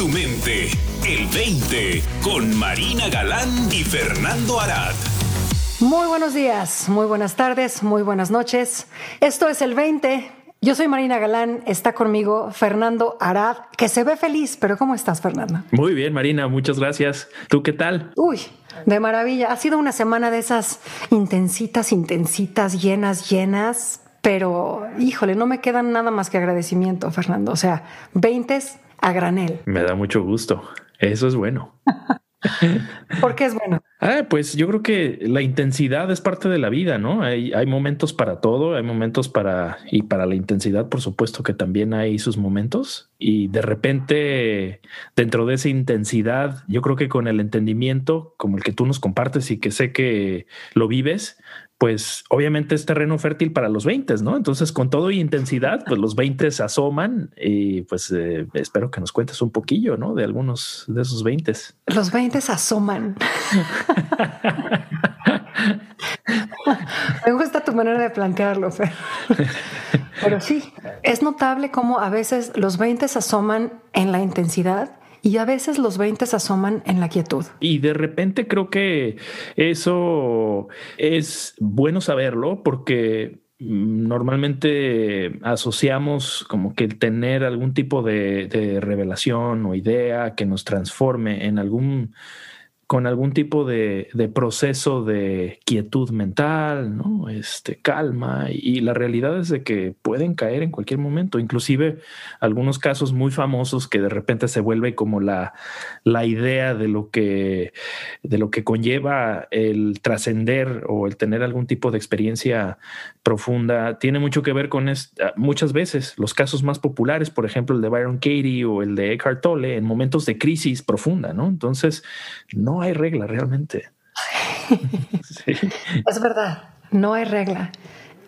tu mente. El 20 con Marina Galán y Fernando Arad. Muy buenos días, muy buenas tardes, muy buenas noches. Esto es el 20. Yo soy Marina Galán, está conmigo Fernando Arad, que se ve feliz, pero ¿cómo estás, Fernando? Muy bien, Marina, muchas gracias. ¿Tú qué tal? Uy, de maravilla. Ha sido una semana de esas intensitas, intensitas, llenas, llenas, pero híjole, no me quedan nada más que agradecimiento, Fernando. O sea, 20 a granel. Me da mucho gusto. Eso es bueno. ¿Por qué es bueno? Ah, pues yo creo que la intensidad es parte de la vida, ¿no? Hay, hay, momentos para todo, hay momentos para, y para la intensidad, por supuesto que también hay sus momentos. Y de repente, dentro de esa intensidad, yo creo que con el entendimiento como el que tú nos compartes y que sé que lo vives, pues obviamente es terreno fértil para los 20, ¿no? Entonces, con todo y intensidad, pues los 20 se asoman y pues eh, espero que nos cuentes un poquillo, ¿no? De algunos de esos 20. Los 20 asoman. Me gusta tu manera de plantearlo, Fer. Pero sí, es notable cómo a veces los 20 asoman en la intensidad y a veces los 20 se asoman en la quietud. Y de repente creo que eso es bueno saberlo porque mm, normalmente asociamos como que tener algún tipo de, de revelación o idea que nos transforme en algún con algún tipo de, proceso de quietud mental, ¿no? Este, calma, y la realidad es de que pueden caer en cualquier momento, inclusive algunos casos muy famosos que de repente se vuelve como la, la idea de lo que, de lo que conlleva el trascender o el tener algún tipo de experiencia profunda, tiene mucho que ver con muchas veces los casos más populares, por ejemplo, el de Byron Katie o el de Eckhart Tolle, en momentos de crisis profunda, ¿no? Entonces, no hay regla realmente. Es verdad, no hay regla.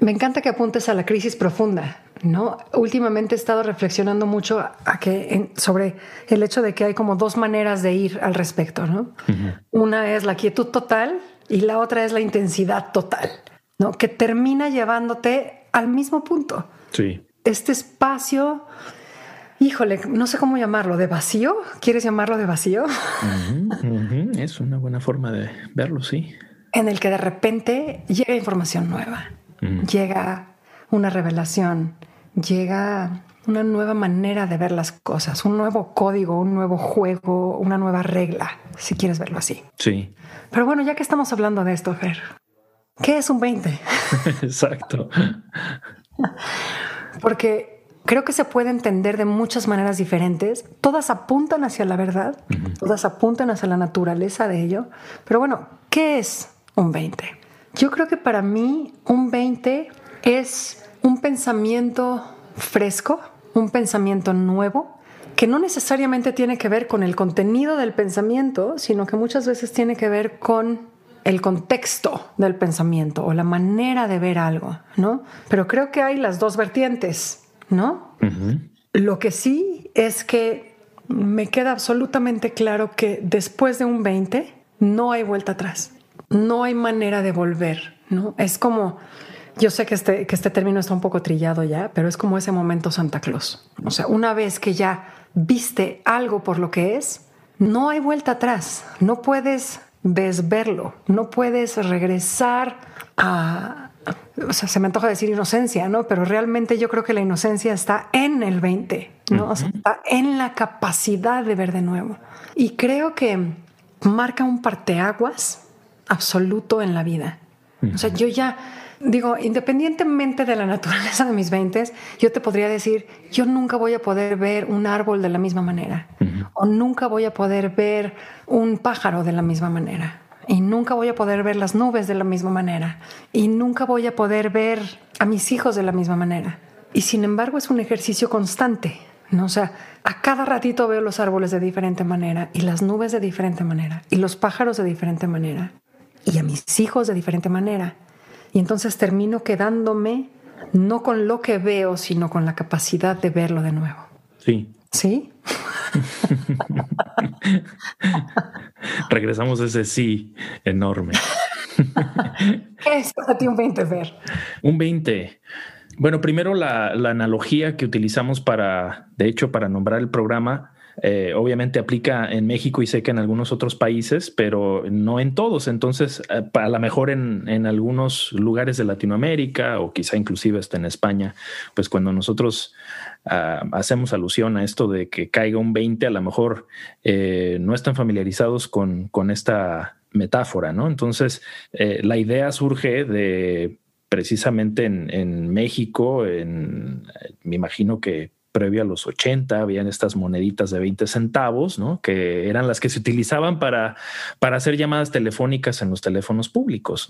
Me encanta que apuntes a la crisis profunda, ¿no? Últimamente he estado reflexionando mucho a que, sobre el hecho de que hay como dos maneras de ir al respecto, ¿no? Una es la quietud total y la otra es la intensidad total, ¿no? Que termina llevándote al mismo punto. Sí. Este espacio híjole, no sé cómo llamarlo, de vacío. ¿Quieres llamarlo de vacío? Es una buena forma de verlo, sí. En el que de repente llega información nueva, llega una revelación, llega una nueva manera de ver las cosas, un nuevo código, un nuevo juego, una nueva regla, si quieres verlo así. Sí. Pero bueno, ya que estamos hablando de esto, Fer, ¿qué es un 20? Exacto. Porque creo que se puede entender de muchas maneras diferentes. Todas apuntan hacia la verdad, todas apuntan hacia la naturaleza de ello. Pero bueno, ¿qué es un 20? Yo creo que para mí un 20 es un pensamiento fresco, un pensamiento nuevo, que no necesariamente tiene que ver con el contenido del pensamiento, sino que muchas veces tiene que ver con el contexto del pensamiento o la manera de ver algo, ¿no? Pero creo que hay las dos vertientes ¿no? Lo que sí es que me queda absolutamente claro que después de un 20 no hay vuelta atrás, no hay manera de volver, ¿no? Es como, yo sé que este, que este término está un poco trillado ya, pero es como ese momento Santa Claus. O sea, una vez que ya viste algo por lo que es, no hay vuelta atrás, no puedes desverlo, no puedes regresar a, o sea, se me antoja decir inocencia, ¿no? Pero realmente yo creo que la inocencia está en el 20, ¿no? O sea, está en la capacidad de ver de nuevo. Y creo que marca un parteaguas absoluto en la vida. O sea, yo ya digo, independientemente de la naturaleza de mis 20, yo te podría decir, yo nunca voy a poder ver un árbol de la misma manera o nunca voy a poder ver un pájaro de la misma manera y nunca voy a poder ver las nubes de la misma manera y nunca voy a poder ver a mis hijos de la misma manera. Y sin embargo es un ejercicio constante, ¿no? O sea, a cada ratito veo los árboles de diferente manera y las nubes de diferente manera y los pájaros de diferente manera y a mis hijos de diferente manera. Y entonces termino quedándome no con lo que veo, sino con la capacidad de verlo de nuevo. Sí. ¿Sí? Regresamos a ese sí enorme. ¿Qué es para ti un 20, Fer? Un 20. Bueno, primero la, analogía que utilizamos para, de hecho, para nombrar el programa eh, obviamente aplica en México y sé que en algunos otros países, pero no en todos. Entonces, eh, a lo mejor en, en, algunos lugares de Latinoamérica o quizá inclusive hasta en España, pues cuando nosotros uh, hacemos alusión a esto de que caiga un 20, a lo mejor eh, no están familiarizados con, con esta metáfora, ¿no? Entonces, eh, la idea surge de precisamente en, en México, en, me imagino que previo a los 80 habían estas moneditas de 20 centavos, ¿no? que eran las que se utilizaban para, para hacer llamadas telefónicas en los teléfonos públicos.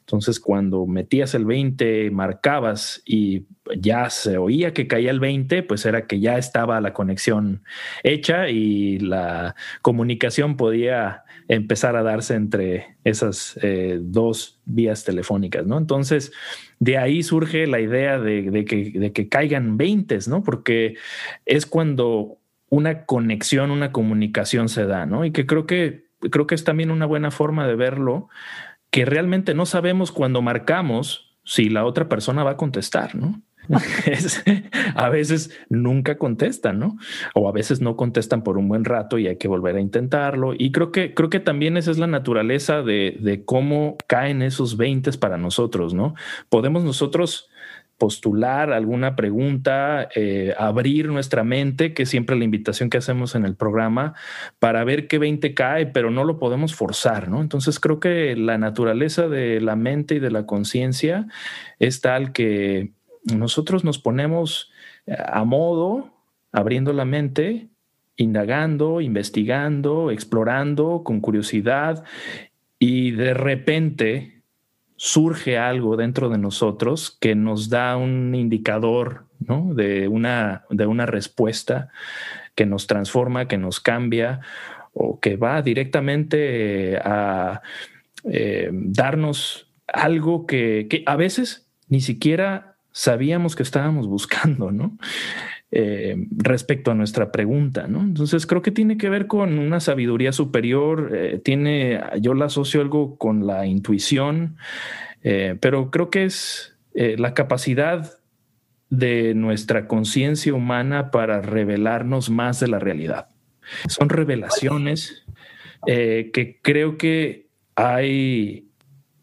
Entonces, cuando metías el 20, marcabas y ya se oía que caía el 20, pues era que ya estaba la conexión hecha y la comunicación podía empezar a darse entre esas eh, dos vías telefónicas, ¿no? Entonces, de ahí surge la idea de, que, de que caigan 20, ¿no? Porque es cuando una conexión, una comunicación se da, ¿no? Y que creo que creo que es también una buena forma de verlo, que realmente no sabemos cuando marcamos si la otra persona va a contestar, ¿no? a veces nunca contestan, ¿no? O a veces no contestan por un buen rato y hay que volver a intentarlo. Y creo que, creo que también esa es la naturaleza de, de cómo caen esos 20 para nosotros, ¿no? Podemos nosotros postular alguna pregunta, eh, abrir nuestra mente, que es siempre la invitación que hacemos en el programa, para ver qué 20 cae, pero no lo podemos forzar, ¿no? Entonces creo que la naturaleza de la mente y de la conciencia es tal que nosotros nos ponemos eh, a modo, abriendo la mente, indagando, investigando, explorando con curiosidad y de repente surge algo dentro de nosotros que nos da un indicador de, una, de una respuesta que nos transforma, que nos cambia o que va directamente a eh, darnos algo que, que a veces ni siquiera sabíamos que estábamos buscando, ¿no? Eh, respecto a nuestra pregunta, ¿no? Entonces creo que tiene que ver con una sabiduría superior, eh, tiene, yo la asocio algo con la intuición, eh, pero creo que es la capacidad de nuestra conciencia humana para revelarnos más de la realidad. Son revelaciones que creo que hay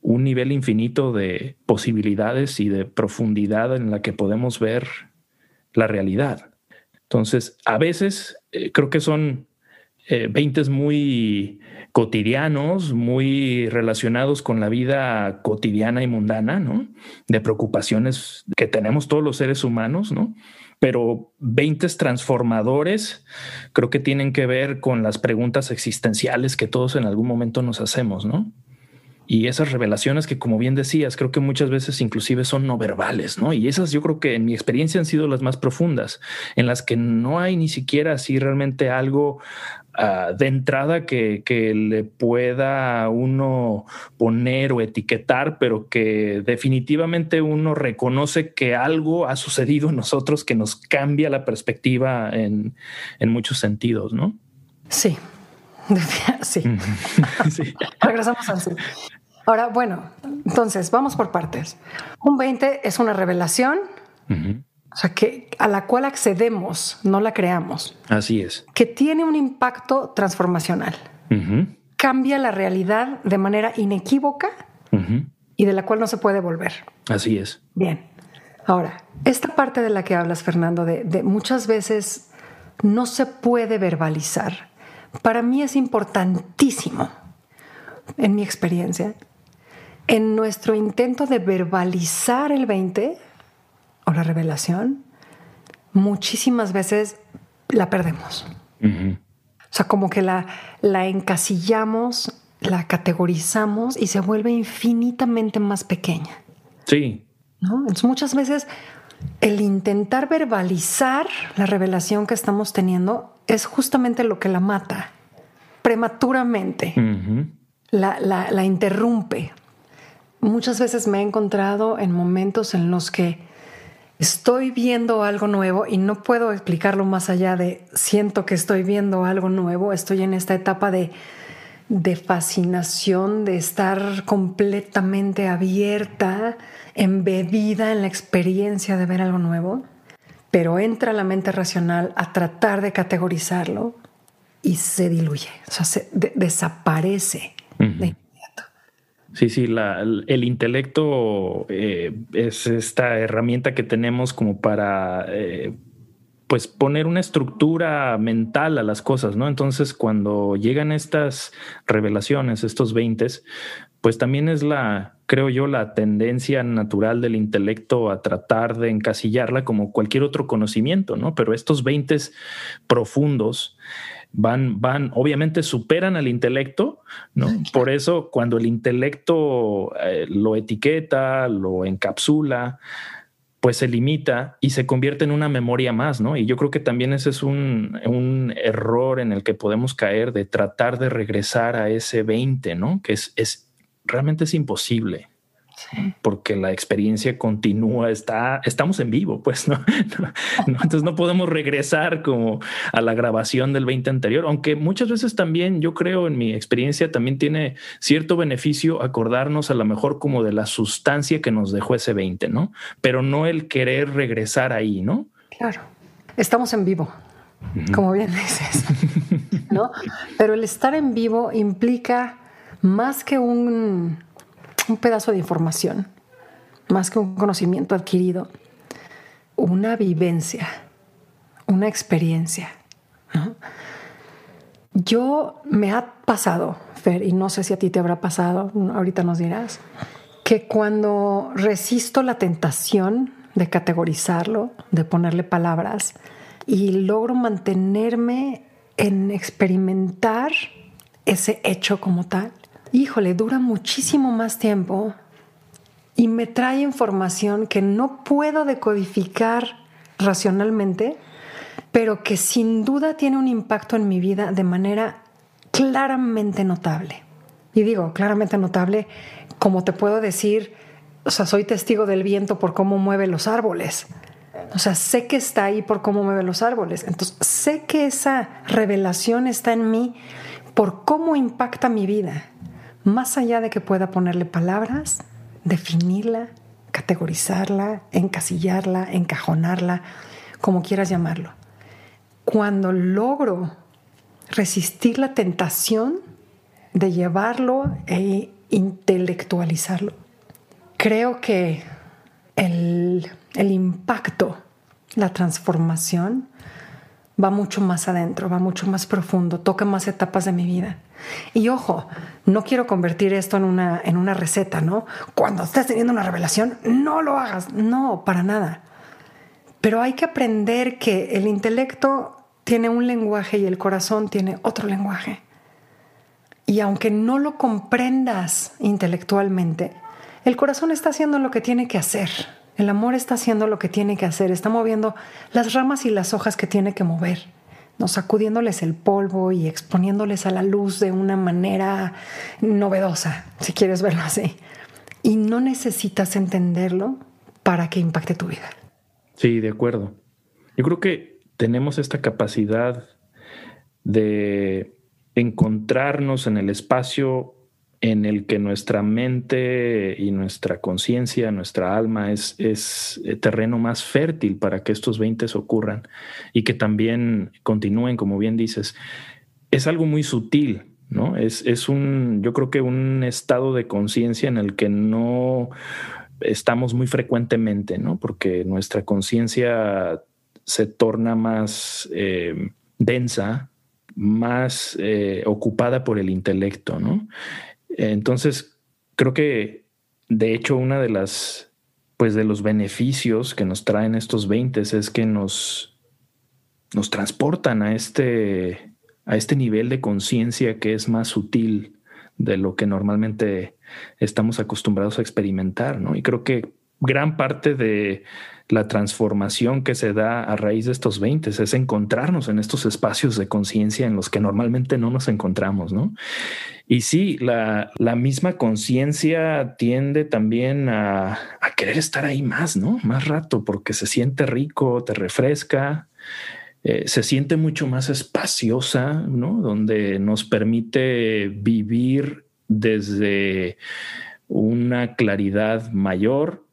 un nivel infinito de posibilidades y de profundidad en la que podemos ver la realidad. Entonces, a veces eh, creo que son eh, veintes muy cotidianos, muy relacionados con la vida cotidiana y mundana, ¿no? De preocupaciones que tenemos todos los seres humanos, ¿no? Pero veintes transformadores creo que tienen que ver con las preguntas existenciales que todos en algún momento nos hacemos, ¿no? Y esas revelaciones que, como bien decías, creo que muchas veces inclusive son no verbales, ¿no? Y esas yo creo que en mi experiencia han sido las más profundas, en las que no hay ni siquiera así realmente algo uh, de entrada que, que, le pueda uno poner o etiquetar, pero que definitivamente uno reconoce que algo ha sucedido en nosotros que nos cambia la perspectiva en, en muchos sentidos, ¿no? Sí, Sí. sí. Regresamos al sí. Ahora, bueno, entonces vamos por partes. Un 20 es una revelación, o sea, que a la cual accedemos, no la creamos. Así es. Que tiene un impacto transformacional. Cambia la realidad de manera inequívoca y de la cual no se puede volver. Así es. Bien. Ahora, esta parte de la que hablas, Fernando, de muchas veces no se puede verbalizar, para mí es importantísimo, en mi experiencia, en nuestro intento de verbalizar el 20 o la revelación, muchísimas veces la perdemos. O sea, como que la, la encasillamos, la categorizamos y se vuelve infinitamente más pequeña. Sí. ¿No? Entonces, muchas veces el intentar verbalizar la revelación que estamos teniendo es justamente lo que la mata prematuramente. la, la, interrumpe muchas veces me he encontrado en momentos en los que estoy viendo algo nuevo y no puedo explicarlo más allá de siento que estoy viendo algo nuevo, estoy en esta etapa de, de fascinación, de estar completamente abierta, embebida en la experiencia de ver algo nuevo. pero entra la mente racional a tratar de categorizarlo y se diluye, o sea, se desaparece de Sí, sí, el, intelecto eh, es esta herramienta que tenemos como para eh, pues poner una estructura mental a las cosas, ¿no? Entonces, cuando llegan estas revelaciones, estos veintes, pues también es la, creo yo, la tendencia natural del intelecto a tratar de encasillarla como cualquier otro conocimiento, ¿no? Pero estos veintes profundos van, van, obviamente superan al intelecto, ¿no? Por eso cuando el intelecto eh, lo etiqueta, lo encapsula, pues se limita y se convierte en una memoria más, ¿no? Y yo creo que también ese es un, un error en el que podemos caer de tratar de regresar a ese 20, ¿no? Que es, es realmente es imposible. Porque la experiencia continúa, está, estamos en vivo, pues ¿no? Entonces no podemos regresar como a la grabación del 20 anterior, aunque muchas veces también yo creo en mi experiencia también tiene cierto beneficio acordarnos a lo mejor como de la sustancia que nos dejó ese 20, ¿no? Pero no el querer regresar ahí, ¿no? Claro, estamos en vivo, como bien dices, ¿no? Pero el estar en vivo implica más que un, pedazo de información, más que un conocimiento adquirido, una vivencia, una experiencia. Yo me ha pasado, Fer, y no sé si a ti te habrá pasado, ahorita nos dirás, que cuando resisto la tentación de categorizarlo, de ponerle palabras, y logro mantenerme en experimentar ese hecho como tal, híjole, dura muchísimo más tiempo y me trae información que no puedo decodificar racionalmente, pero que sin duda tiene un impacto en mi vida de manera claramente notable. Y digo, claramente notable, como te puedo decir, o sea, soy testigo del viento por cómo mueve los árboles. O sea, sé que está ahí por cómo mueve los árboles. Entonces, sé que esa revelación está en mí por cómo impacta mi vida más allá de que pueda ponerle palabras, definirla, categorizarla, encasillarla, encajonarla, como quieras llamarlo. Cuando logro resistir la tentación de llevarlo e intelectualizarlo, creo que el, el impacto, la transformación, va mucho más adentro, va mucho más profundo, toca más etapas de mi vida. Y ojo, no quiero convertir esto en una, en una receta, ¿no? Cuando estés teniendo una revelación, no lo hagas. No, para nada. Pero hay que aprender que el intelecto tiene un lenguaje y el corazón tiene otro lenguaje. Y aunque no lo comprendas intelectualmente, el corazón está haciendo lo que tiene que hacer. El amor está haciendo lo que tiene que hacer, está moviendo las ramas y las hojas que tiene que mover, ¿no? sacudiéndoles el polvo y exponiéndoles a la luz de una manera novedosa, si quieres verlo así. Y no necesitas entenderlo para que impacte tu vida. Sí, de acuerdo. Yo creo que tenemos esta capacidad de encontrarnos en el espacio en el que nuestra mente y nuestra conciencia, nuestra alma es, eh, terreno más fértil para que estos 20 ocurran y que también continúen, como bien dices. Es algo muy sutil, ¿no? Es, es un, yo creo que un estado de conciencia en el que no estamos muy frecuentemente, ¿no? Porque nuestra conciencia se torna más eh, densa, más eh, ocupada por el intelecto, ¿no? Entonces, creo que de hecho una de las, pues de los beneficios que nos traen estos 20 es que nos, nos transportan a este, a este nivel de conciencia que es más sutil de lo que normalmente estamos acostumbrados a experimentar, ¿no? Y creo que gran parte de la transformación que se da a raíz de estos 20 es encontrarnos en estos espacios de conciencia en los que normalmente no nos encontramos, ¿no? Y sí, la, misma conciencia tiende también a, querer estar ahí más, ¿no? Más rato, porque se siente rico, te refresca, eh, se siente mucho más espaciosa, ¿no? Donde nos permite vivir desde una claridad mayor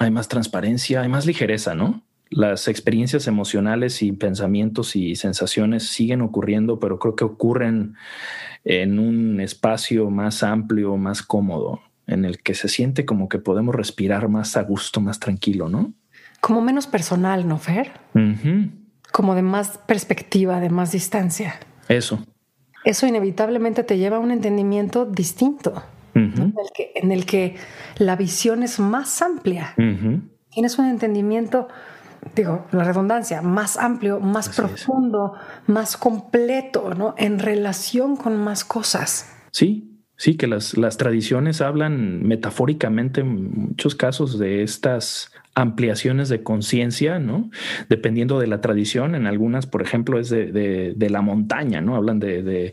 hay más transparencia, hay más ligereza, ¿no? las experiencias emocionales y pensamientos y sensaciones siguen ocurriendo, pero creo que ocurren en un espacio más amplio, más cómodo, en el que se siente como que podemos respirar más a gusto, más tranquilo, ¿no? Como menos personal, ¿no, Fer? Como de más perspectiva, de más distancia. Eso. Eso inevitablemente te lleva a un entendimiento distinto, en, el que, la visión es más amplia. Tienes un entendimiento digo, la redundancia, más amplio, más profundo, más completo, ¿no? En relación con más cosas. Sí, sí, que las, las tradiciones hablan metafóricamente en muchos casos de estas ampliaciones de conciencia, ¿no? Dependiendo de la tradición, en algunas, por ejemplo, es de, la montaña, ¿no? Hablan de,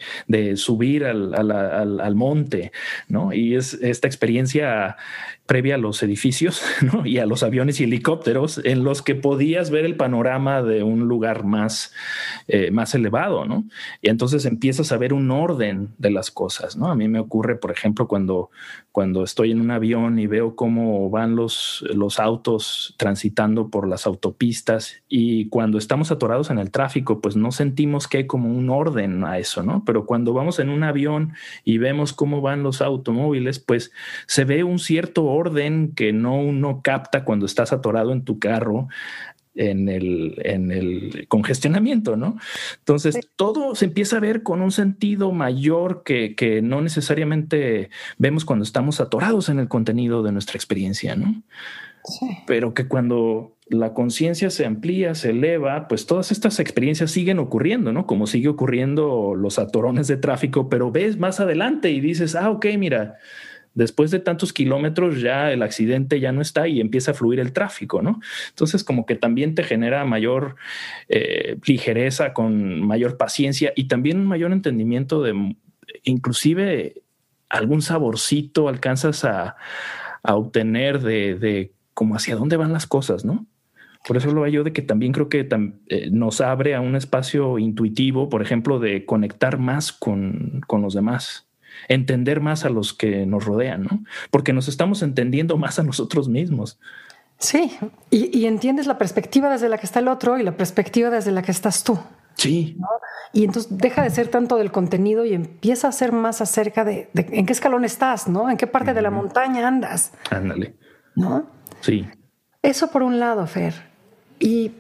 subir al, al, monte, ¿no? Y es esta experiencia previa a los edificios ¿no? y a los aviones y helicópteros en los que podías ver el panorama de un lugar más, eh, más elevado, ¿no? Y entonces empiezas a ver un orden de las cosas, ¿no? A mí me ocurre, por ejemplo, cuando, cuando estoy en un avión y veo cómo van los, los autos transitando por las autopistas y cuando estamos atorados en el tráfico, pues no sentimos que hay como un orden a eso, ¿no? Pero cuando vamos en un avión y vemos cómo van los automóviles, pues se ve un cierto orden que no uno capta cuando estás atorado en tu carro en el, en el congestionamiento, ¿no? Entonces, todo se empieza a ver con un sentido mayor que, que, no necesariamente vemos cuando estamos atorados en el contenido de nuestra experiencia, ¿no? Pero que cuando la conciencia se amplía, se eleva, pues todas estas experiencias siguen ocurriendo, ¿no? Como sigue ocurriendo los atorones de tráfico, pero ves más adelante y dices, ah, ok, mira, después de tantos kilómetros ya el accidente ya no está y empieza a fluir el tráfico, ¿no? Entonces como que también te genera mayor eh, ligereza, con mayor paciencia y también un mayor entendimiento de inclusive algún saborcito alcanzas a, obtener de, de como hacia dónde van las cosas, ¿no? Por eso lo veo yo de que también creo que eh, nos abre a un espacio intuitivo, por ejemplo, de conectar más con, con los demás entender más a los que nos rodean, ¿no? Porque nos estamos entendiendo más a nosotros mismos. Sí, y, entiendes la perspectiva desde la que está el otro y la perspectiva desde la que estás tú. Sí. Y entonces deja de ser tanto del contenido y empieza a ser más acerca de, en qué escalón estás, ¿no? En qué parte de la montaña andas. Ándale. ¿No? Sí. Eso por un lado, Fer. Y,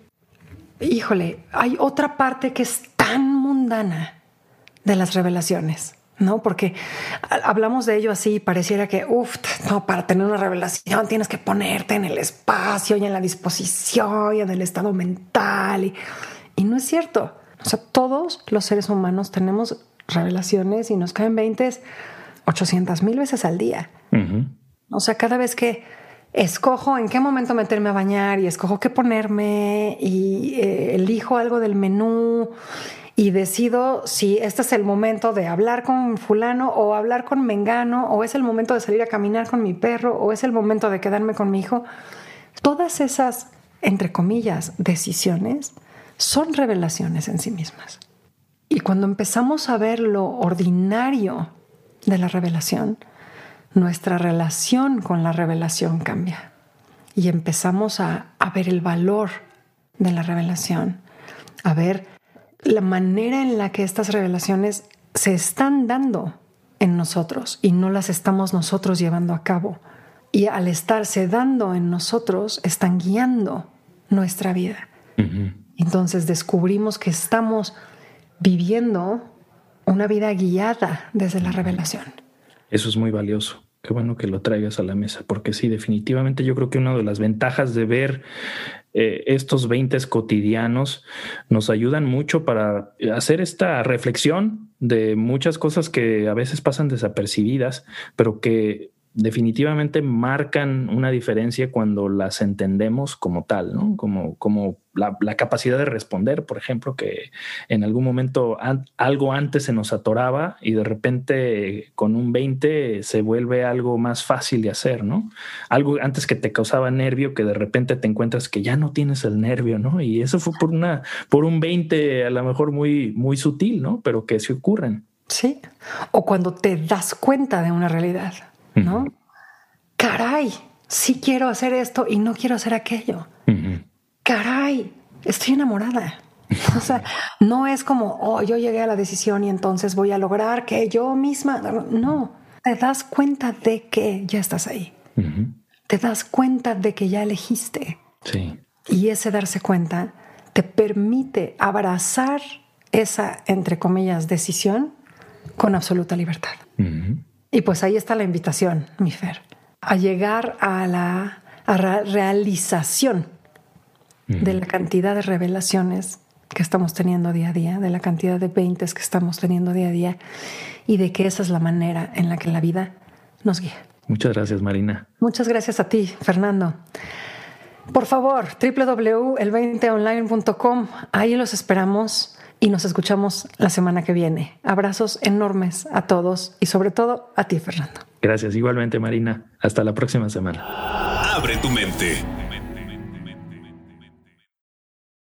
híjole, hay otra parte que es tan mundana de las revelaciones. ¿no? Porque hablamos de ello así, pareciera que, uff, no, para tener una revelación tienes que ponerte en el espacio y en la disposición y en el estado mental. Y, y no es cierto. O sea, todos los seres humanos tenemos revelaciones y nos caen 20 800 mil veces al día. O sea, cada vez que escojo en qué momento meterme a bañar y escojo qué ponerme y eh, elijo algo del menú y decido si este es el momento de hablar con fulano o hablar con mengano o es el momento de salir a caminar con mi perro o es el momento de quedarme con mi hijo. Todas esas, entre comillas, decisiones son revelaciones en sí mismas. Y cuando empezamos a ver lo ordinario de la revelación, nuestra relación con la revelación cambia y empezamos a, a ver el valor de la revelación, a ver la manera en la que estas revelaciones se están dando en nosotros y no las estamos nosotros llevando a cabo. Y al estarse dando en nosotros, están guiando nuestra vida. Entonces descubrimos que estamos viviendo una vida guiada desde la revelación. Eso es muy valioso. Qué bueno que lo traigas a la mesa, porque sí, definitivamente yo creo que una de las ventajas de ver eh, estos 20 cotidianos nos ayudan mucho para hacer esta reflexión de muchas cosas que a veces pasan desapercibidas, pero que definitivamente marcan una diferencia cuando las entendemos como tal, ¿no? Como, como la, capacidad de responder, por ejemplo, que en algún momento algo antes se nos atoraba y de repente con un 20 se vuelve algo más fácil de hacer, ¿no? Algo antes que te causaba nervio, que de repente te encuentras que ya no tienes el nervio, ¿no? Y eso fue por una, por un 20 a lo mejor muy, muy sutil, ¿no? Pero que se ocurren. Sí. O cuando te das cuenta de una realidad. ¿No? Caray, sí quiero hacer esto y no quiero hacer aquello. caray, estoy enamorada. O sea, no es como, oh, yo llegué a la decisión y entonces voy a lograr que yo misma. No, te das cuenta de que ya estás ahí. Te das cuenta de que ya elegiste. Sí. Y ese darse cuenta te permite abrazar esa, entre comillas, decisión con absoluta libertad. Y pues ahí está la invitación, mi Fer, a llegar a la realización de la cantidad de revelaciones que estamos teniendo día a día, de la cantidad de veintes que estamos teniendo día a día y de que esa es la manera en la que la vida nos guía. Muchas gracias, Marina. Muchas gracias a ti, Fernando. Por favor, www.el20online.com, ahí los esperamos y nos escuchamos la semana que viene. Abrazos enormes a todos y sobre todo a ti, Fernando. Gracias, igualmente, Marina. Hasta la próxima semana. Abre tu mente